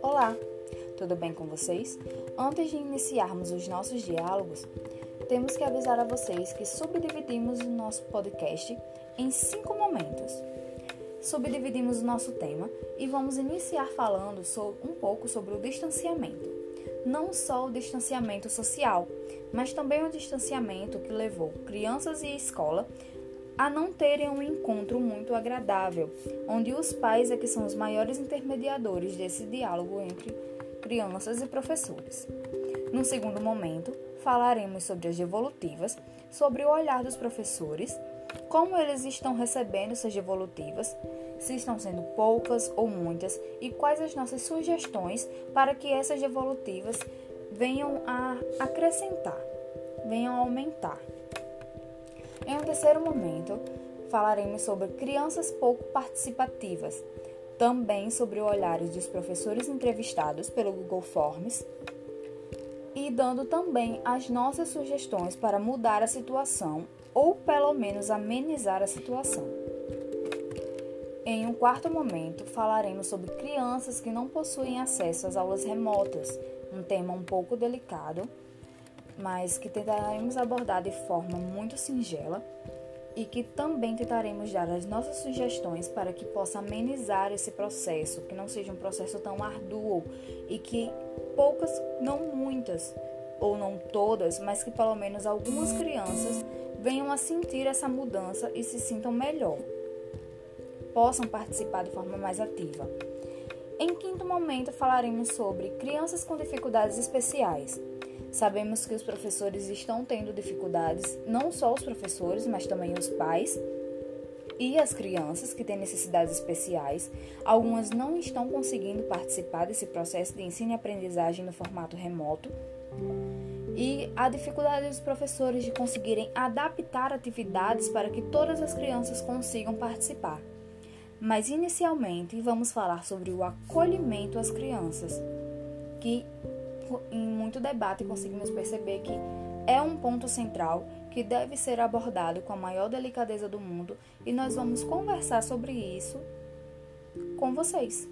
Olá, tudo bem com vocês? Antes de iniciarmos os nossos diálogos, temos que avisar a vocês que subdividimos o nosso podcast em cinco momentos. Subdividimos o nosso tema e vamos iniciar falando um pouco sobre o distanciamento. Não só o distanciamento social, mas também o distanciamento que levou crianças e escola a não terem um encontro muito agradável, onde os pais é que são os maiores intermediadores desse diálogo entre crianças e professores. No segundo momento, falaremos sobre as devolutivas, sobre o olhar dos professores, como eles estão recebendo essas devolutivas, se estão sendo poucas ou muitas e quais as nossas sugestões para que essas devolutivas venham a acrescentar, venham a aumentar. Em um terceiro momento, falaremos sobre crianças pouco participativas, também sobre o olhares dos professores entrevistados pelo Google Forms e dando também as nossas sugestões para mudar a situação ou pelo menos amenizar a situação. Em um quarto momento, falaremos sobre crianças que não possuem acesso às aulas remotas, um tema um pouco delicado, mas que tentaremos abordar de forma muito singela e que também tentaremos dar as nossas sugestões para que possa amenizar esse processo, que não seja um processo tão árduo e que poucas, não muitas ou não todas, mas que pelo menos algumas crianças venham a sentir essa mudança e se sintam melhor, possam participar de forma mais ativa. Em quinto momento, falaremos sobre crianças com dificuldades especiais. Sabemos que os professores estão tendo dificuldades, não só os professores, mas também os pais e as crianças que têm necessidades especiais. Algumas não estão conseguindo participar desse processo de ensino e aprendizagem no formato remoto. E a dificuldade dos professores de conseguirem adaptar atividades para que todas as crianças consigam participar. Mas inicialmente vamos falar sobre o acolhimento às crianças, que em muito debate conseguimos perceber que é um ponto central que deve ser abordado com a maior delicadeza do mundo e nós vamos conversar sobre isso com vocês.